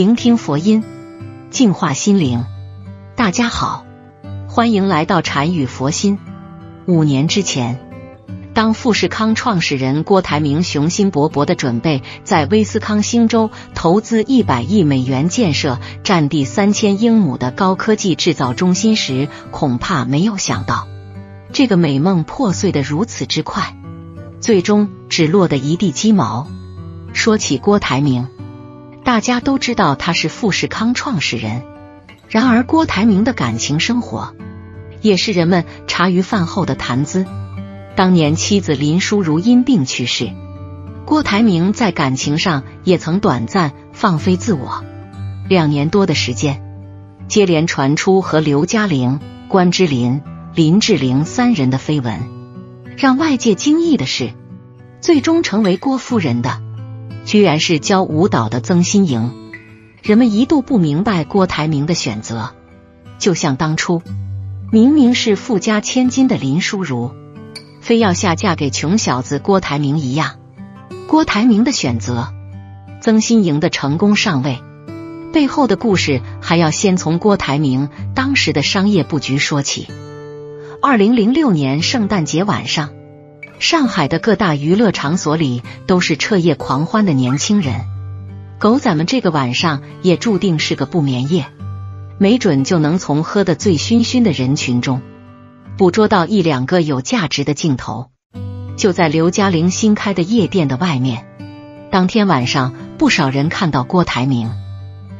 聆听佛音，净化心灵。大家好，欢迎来到禅语佛心。五年之前，当富士康创始人郭台铭雄心勃勃的准备在威斯康星州投资一百亿美元建设占地三千英亩的高科技制造中心时，恐怕没有想到，这个美梦破碎的如此之快，最终只落得一地鸡毛。说起郭台铭，大家都知道他是富士康创始人。然而，郭台铭的感情生活也是人们茶余饭后的谈资。当年妻子林淑如因病去世，郭台铭在感情上也曾短暂放飞自我。两年多的时间，接连传出和刘嘉玲、关之琳、林志玲三人的绯闻。让外界惊异的是，最终成为郭夫人的。居然是教舞蹈的曾心莹，人们一度不明白郭台铭的选择，就像当初明明是富家千金的林淑如，非要下嫁给穷小子郭台铭一样。郭台铭的选择，曾心莹的成功上位，背后的故事还要先从郭台铭当时的商业布局说起。二零零六年圣诞节晚上。上海的各大娱乐场所里都是彻夜狂欢的年轻人，狗仔们这个晚上也注定是个不眠夜，没准就能从喝得醉醺醺的人群中捕捉到一两个有价值的镜头。就在刘嘉玲新开的夜店的外面，当天晚上不少人看到郭台铭，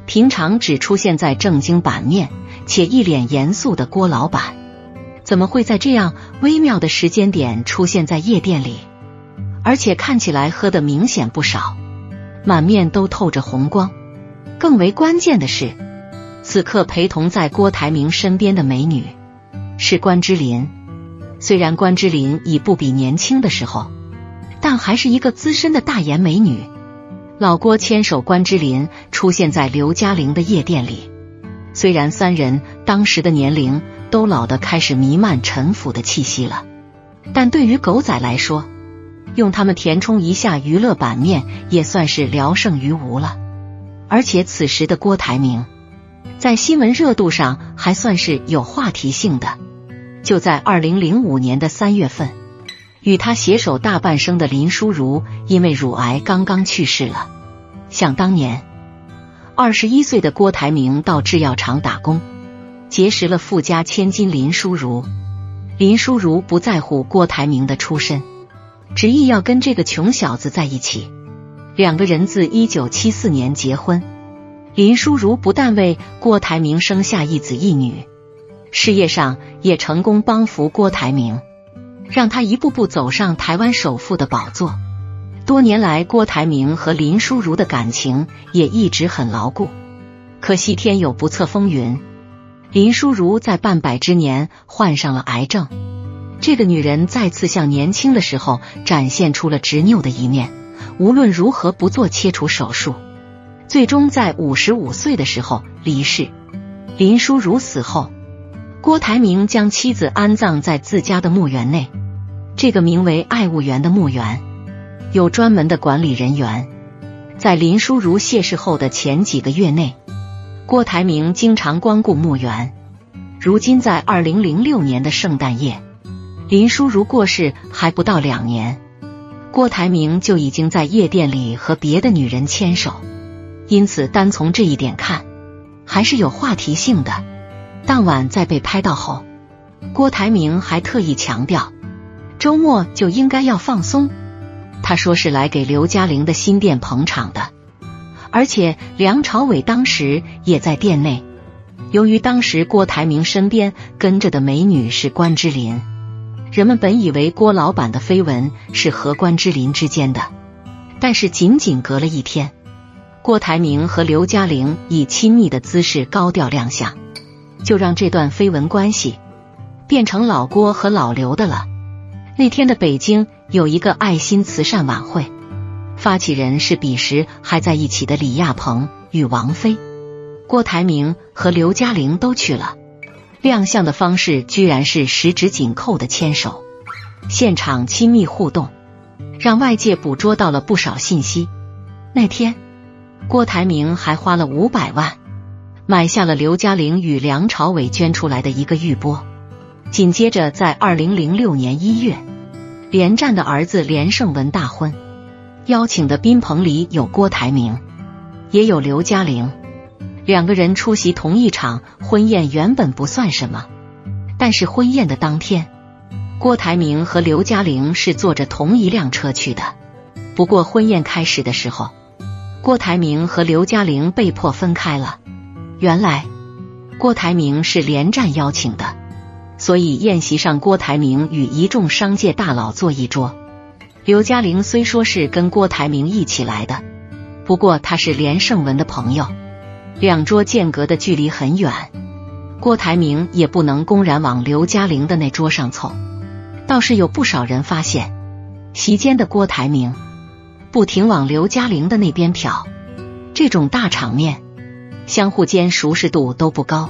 平常只出现在正经版面且一脸严肃的郭老板。怎么会在这样微妙的时间点出现在夜店里？而且看起来喝的明显不少，满面都透着红光。更为关键的是，此刻陪同在郭台铭身边的美女是关之琳。虽然关之琳已不比年轻的时候，但还是一个资深的大颜美女。老郭牵手关之琳出现在刘嘉玲的夜店里，虽然三人当时的年龄。都老的开始弥漫陈腐的气息了，但对于狗仔来说，用他们填充一下娱乐版面也算是聊胜于无了。而且此时的郭台铭在新闻热度上还算是有话题性的。就在二零零五年的三月份，与他携手大半生的林淑如因为乳癌刚刚去世了。想当年，二十一岁的郭台铭到制药厂打工。结识了富家千金林淑如，林淑如不在乎郭台铭的出身，执意要跟这个穷小子在一起。两个人自一九七四年结婚，林淑如不但为郭台铭生下一子一女，事业上也成功帮扶郭台铭，让他一步步走上台湾首富的宝座。多年来，郭台铭和林淑如的感情也一直很牢固。可惜天有不测风云。林淑如在半百之年患上了癌症，这个女人再次像年轻的时候展现出了执拗的一面。无论如何不做切除手术，最终在五十五岁的时候离世。林淑如死后，郭台铭将妻子安葬在自家的墓园内。这个名为爱物园的墓园有专门的管理人员。在林淑如谢世后的前几个月内。郭台铭经常光顾墓园。如今，在二零零六年的圣诞夜，林淑如过世还不到两年，郭台铭就已经在夜店里和别的女人牵手。因此，单从这一点看，还是有话题性的。当晚在被拍到后，郭台铭还特意强调，周末就应该要放松。他说是来给刘嘉玲的新店捧场的。而且梁朝伟当时也在店内。由于当时郭台铭身边跟着的美女是关之琳，人们本以为郭老板的绯闻是和关之琳之间的。但是仅仅隔了一天，郭台铭和刘嘉玲以亲密的姿势高调亮相，就让这段绯闻关系变成老郭和老刘的了。那天的北京有一个爱心慈善晚会。发起人是彼时还在一起的李亚鹏与王菲，郭台铭和刘嘉玲都去了。亮相的方式居然是十指紧扣的牵手，现场亲密互动，让外界捕捉到了不少信息。那天，郭台铭还花了五百万买下了刘嘉玲与梁朝伟捐出来的一个玉钵。紧接着，在二零零六年一月，连战的儿子连胜文大婚，邀请的宾朋里有郭台铭，也有刘嘉玲，两个人出席同一场婚宴，原本不算什么。但是婚宴的当天，郭台铭和刘嘉玲是坐着同一辆车去的。不过婚宴开始的时候，郭台铭和刘嘉玲被迫分开了。原来郭台铭是连战邀请的，所以宴席上郭台铭与一众商界大佬坐一桌。刘嘉玲虽说是跟郭台铭一起来的，不过他是连胜文的朋友，两桌间隔的距离很远。郭台铭也不能公然往刘嘉玲的那桌上凑，倒是有不少人发现，席间的郭台铭不停往刘嘉玲的那边瞟。这种大场面，相互间熟识度都不高，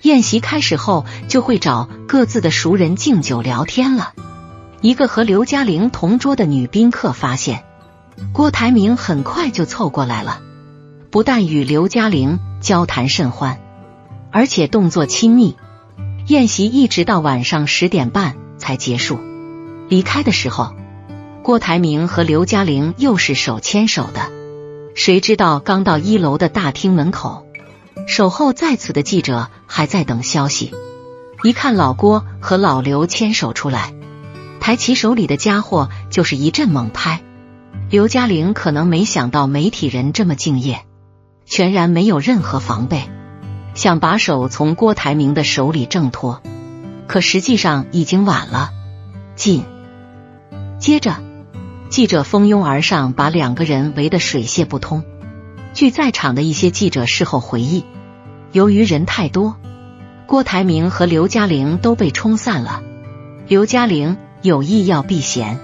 宴席开始后就会找各自的熟人敬酒聊天了。一个和刘嘉玲同桌的女宾客发现，郭台铭很快就凑过来了，不但与刘嘉玲交谈甚欢。而且动作亲密，宴席一直到晚上十点半才结束。离开的时候，郭台铭和刘嘉玲又是手牵手的。谁知道刚到一楼的大厅门口，守候在此的记者还在等消息。一看老郭和老刘牵手出来，抬起手里的家伙就是一阵猛拍。刘嘉玲可能没想到媒体人这么敬业，全然没有任何防备。想把手从郭台铭的手里挣脱，可实际上已经晚了。进，接着记者蜂拥而上，把两个人围得水泄不通。据在场的一些记者事后回忆，由于人太多，郭台铭和刘嘉玲都被冲散了。刘嘉玲有意要避嫌，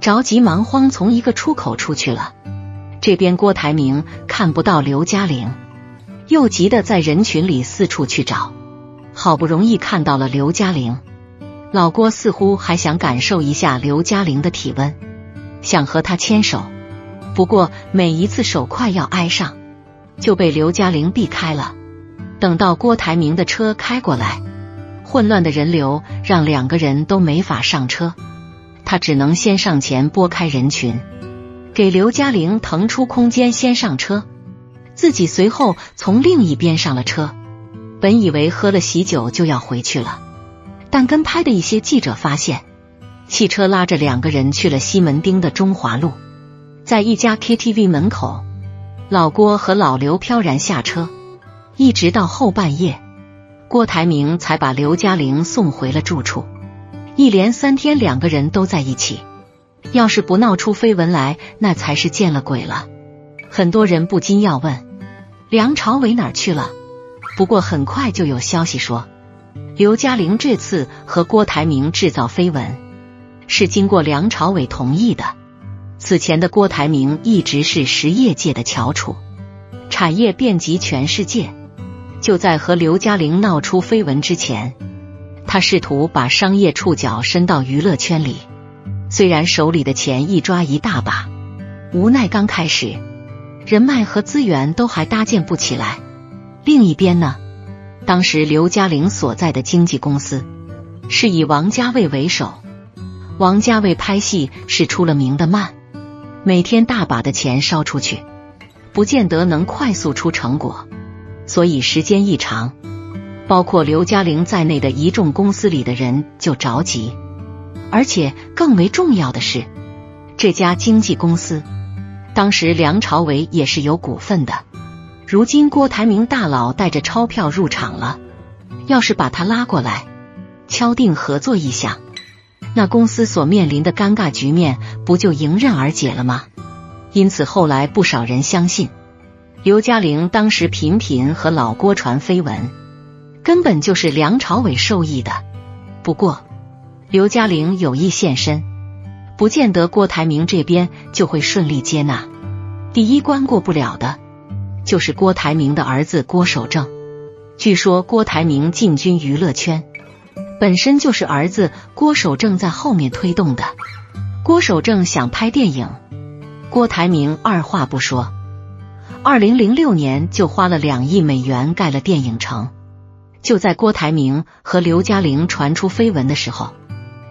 着急忙慌从一个出口出去了。这边郭台铭看不到刘嘉玲。又急得在人群里四处去找，好不容易看到了刘嘉玲。老郭似乎还想感受一下刘嘉玲的体温，想和她牵手。不过每一次手快要挨上，就被刘嘉玲避开了。等到郭台铭的车开过来，混乱的人流让两个人都没法上车，他只能先上前拨开人群，给刘嘉玲腾出空间先上车。自己随后从另一边上了车，本以为喝了喜酒就要回去了，但跟拍的一些记者发现，汽车拉着两个人去了西门町的中华路，在一家 KTV 门口，老郭和老刘飘然下车，一直到后半夜，郭台铭才把刘嘉玲送回了住处。一连三天两个人都在一起，要是不闹出绯闻来，那才是见了鬼了。很多人不禁要问。梁朝伟哪儿去了？不过很快就有消息说，刘嘉玲这次和郭台铭制造绯闻是经过梁朝伟同意的。此前的郭台铭一直是实业界的翘楚，产业遍及全世界。就在和刘嘉玲闹出绯闻之前，他试图把商业触角伸到娱乐圈里，虽然手里的钱一抓一大把，无奈刚开始。人脉和资源都还搭建不起来。另一边呢，当时刘嘉玲所在的经纪公司是以王家卫为首，王家卫拍戏是出了名的慢，每天大把的钱烧出去，不见得能快速出成果，所以时间一长，包括刘嘉玲在内的一众公司里的人就着急。而且更为重要的是，这家经纪公司。当时梁朝伟也是有股份的，如今郭台铭大佬带着钞票入场了，要是把他拉过来，敲定合作意向，那公司所面临的尴尬局面不就迎刃而解了吗？因此后来不少人相信，刘嘉玲当时频频和老郭传绯闻，根本就是梁朝伟授意的。不过刘嘉玲有意现身。不见得郭台铭这边就会顺利接纳。第一关过不了的，就是郭台铭的儿子郭守正。据说郭台铭进军娱乐圈，本身就是儿子郭守正在后面推动的。郭守正想拍电影，郭台铭二话不说，二零零六年就花了两亿美元盖了电影城。就在郭台铭和刘嘉玲传出绯闻的时候，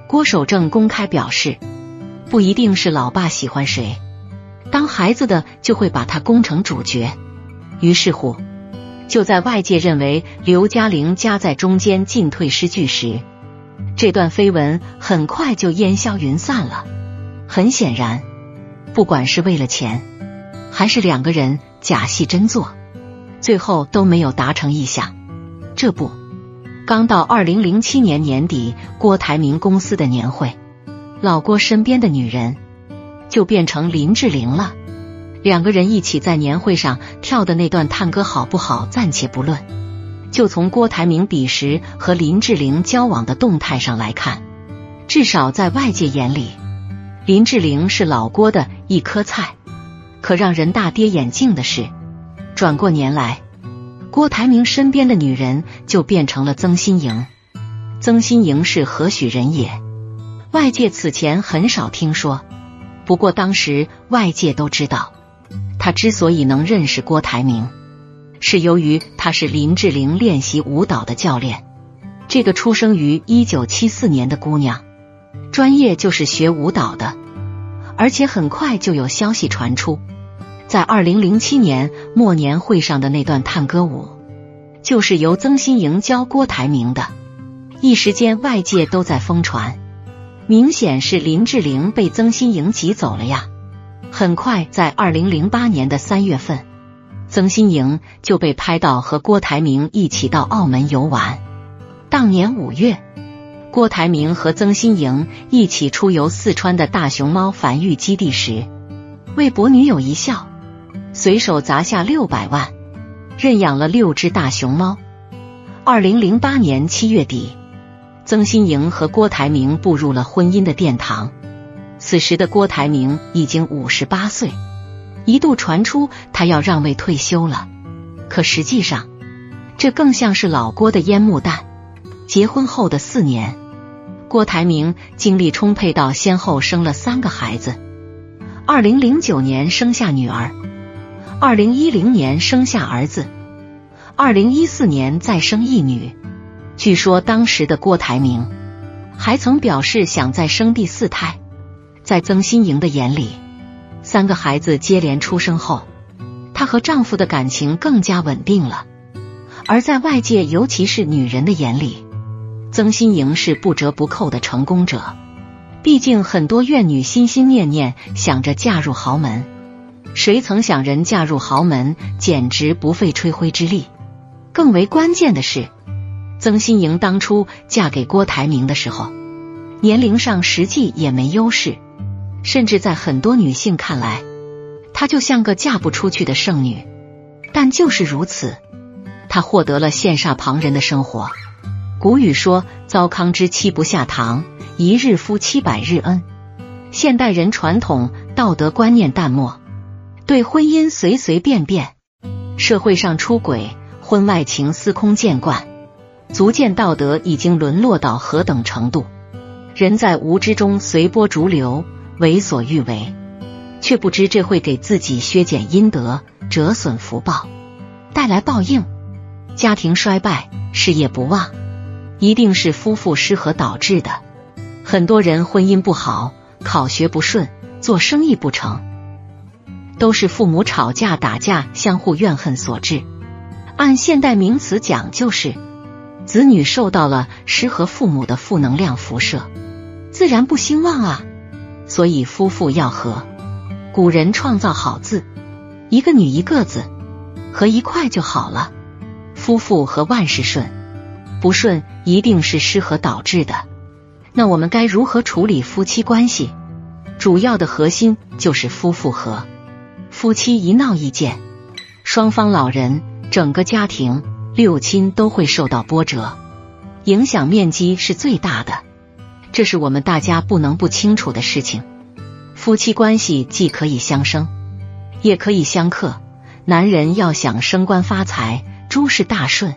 郭守正公开表示，不一定是老爸喜欢谁，当孩子的就会把他攻成主角。于是乎，就在外界认为刘嘉玲夹在中间进退失据时，这段绯闻很快就烟消云散了。很显然，不管是为了钱，还是两个人假戏真做，最后都没有达成意向。这不，刚到二零零七年年底，郭台铭公司的年会，老郭身边的女人就变成林志玲了。两个人一起在年会上跳的那段探戈好不好，暂且不论。就从郭台铭彼时和林志玲交往的动态上来看，至少在外界眼里。林志玲是老郭的一颗菜，可让人大跌眼镜的是，转过年来，郭台铭身边的女人就变成了曾心莹。曾心莹是何许人也？外界此前很少听说，不过当时外界都知道，她之所以能认识郭台铭，是由于她是林志玲练习舞蹈的教练。这个出生于一九七四年的姑娘。专业就是学舞蹈的，而且很快就有消息传出，在二零零七年末年会上的那段探歌舞，就是由曾心莹教郭台铭的。一时间外界都在疯传，明显是林志玲被曾心莹挤走了呀。很快，在二零零八年的三月份，曾心莹就被拍到和郭台铭一起到澳门游玩。当年五月。郭台铭和曾心莹一起出游四川的大熊猫繁育基地时，为博女友一笑，随手砸下六百万，认养了六只大熊猫。二零零八年七月底，曾心莹和郭台铭步入了婚姻的殿堂。此时的郭台铭已经五十八岁，一度传出他要让位退休了。可实际上，这更像是老郭的烟幕弹。结婚后的四年。郭台铭精力充沛到先后生了三个孩子，二零零九年生下女儿，二零一零年生下儿子，二零一四年再生一女。据说当时的郭台铭还曾表示想再生第四胎。在曾心莹的眼里，三个孩子接连出生后，她和丈夫的感情更加稳定了；而在外界，尤其是女人的眼里，曾心莹是不折不扣的成功者，毕竟很多怨女心心念念想着嫁入豪门，谁曾想人嫁入豪门简直不费吹灰之力。更为关键的是，曾心莹当初嫁给郭台铭的时候，年龄上实际也没优势，甚至在很多女性看来，她就像个嫁不出去的剩女。但就是如此，她获得了羡煞旁人的生活。古语说：“糟糠之妻不下堂，一日夫妻百日恩。”现代人传统道德观念淡漠，对婚姻随随便便，社会上出轨、婚外情司空见惯，足见道德已经沦落到何等程度。人在无知中随波逐流，为所欲为，却不知这会给自己削减阴德、折损福报，带来报应，家庭衰败，事业不旺。一定是夫妇失和导致的。很多人婚姻不好，考学不顺，做生意不成，都是父母吵架打架，相互怨恨所致。按现代名词讲，就是子女受到了失和父母的负能量辐射，自然不兴旺啊。所以夫妇要和。古人创造好字，一个女一个子，合一块就好了。夫妇和万事顺。不顺一定是失和导致的，那我们该如何处理夫妻关系？主要的核心就是夫妇和。夫妻一闹意见，双方老人、整个家庭、六亲都会受到波折，影响面积是最大的。这是我们大家不能不清楚的事情。夫妻关系既可以相生，也可以相克。男人要想升官发财，诸事大顺。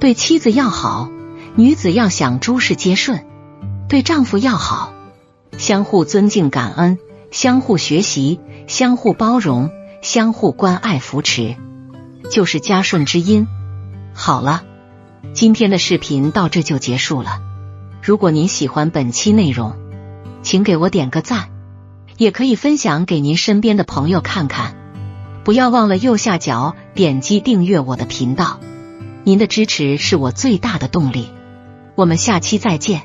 对妻子要好，女子要想诸事皆顺；对丈夫要好，相互尊敬、感恩，相互学习，相互包容，相互关爱扶持，就是家顺之音。好了，今天的视频到这就结束了。如果您喜欢本期内容，请给我点个赞，也可以分享给您身边的朋友看看。不要忘了右下角点击订阅我的频道，您的支持是我最大的动力。我们下期再见。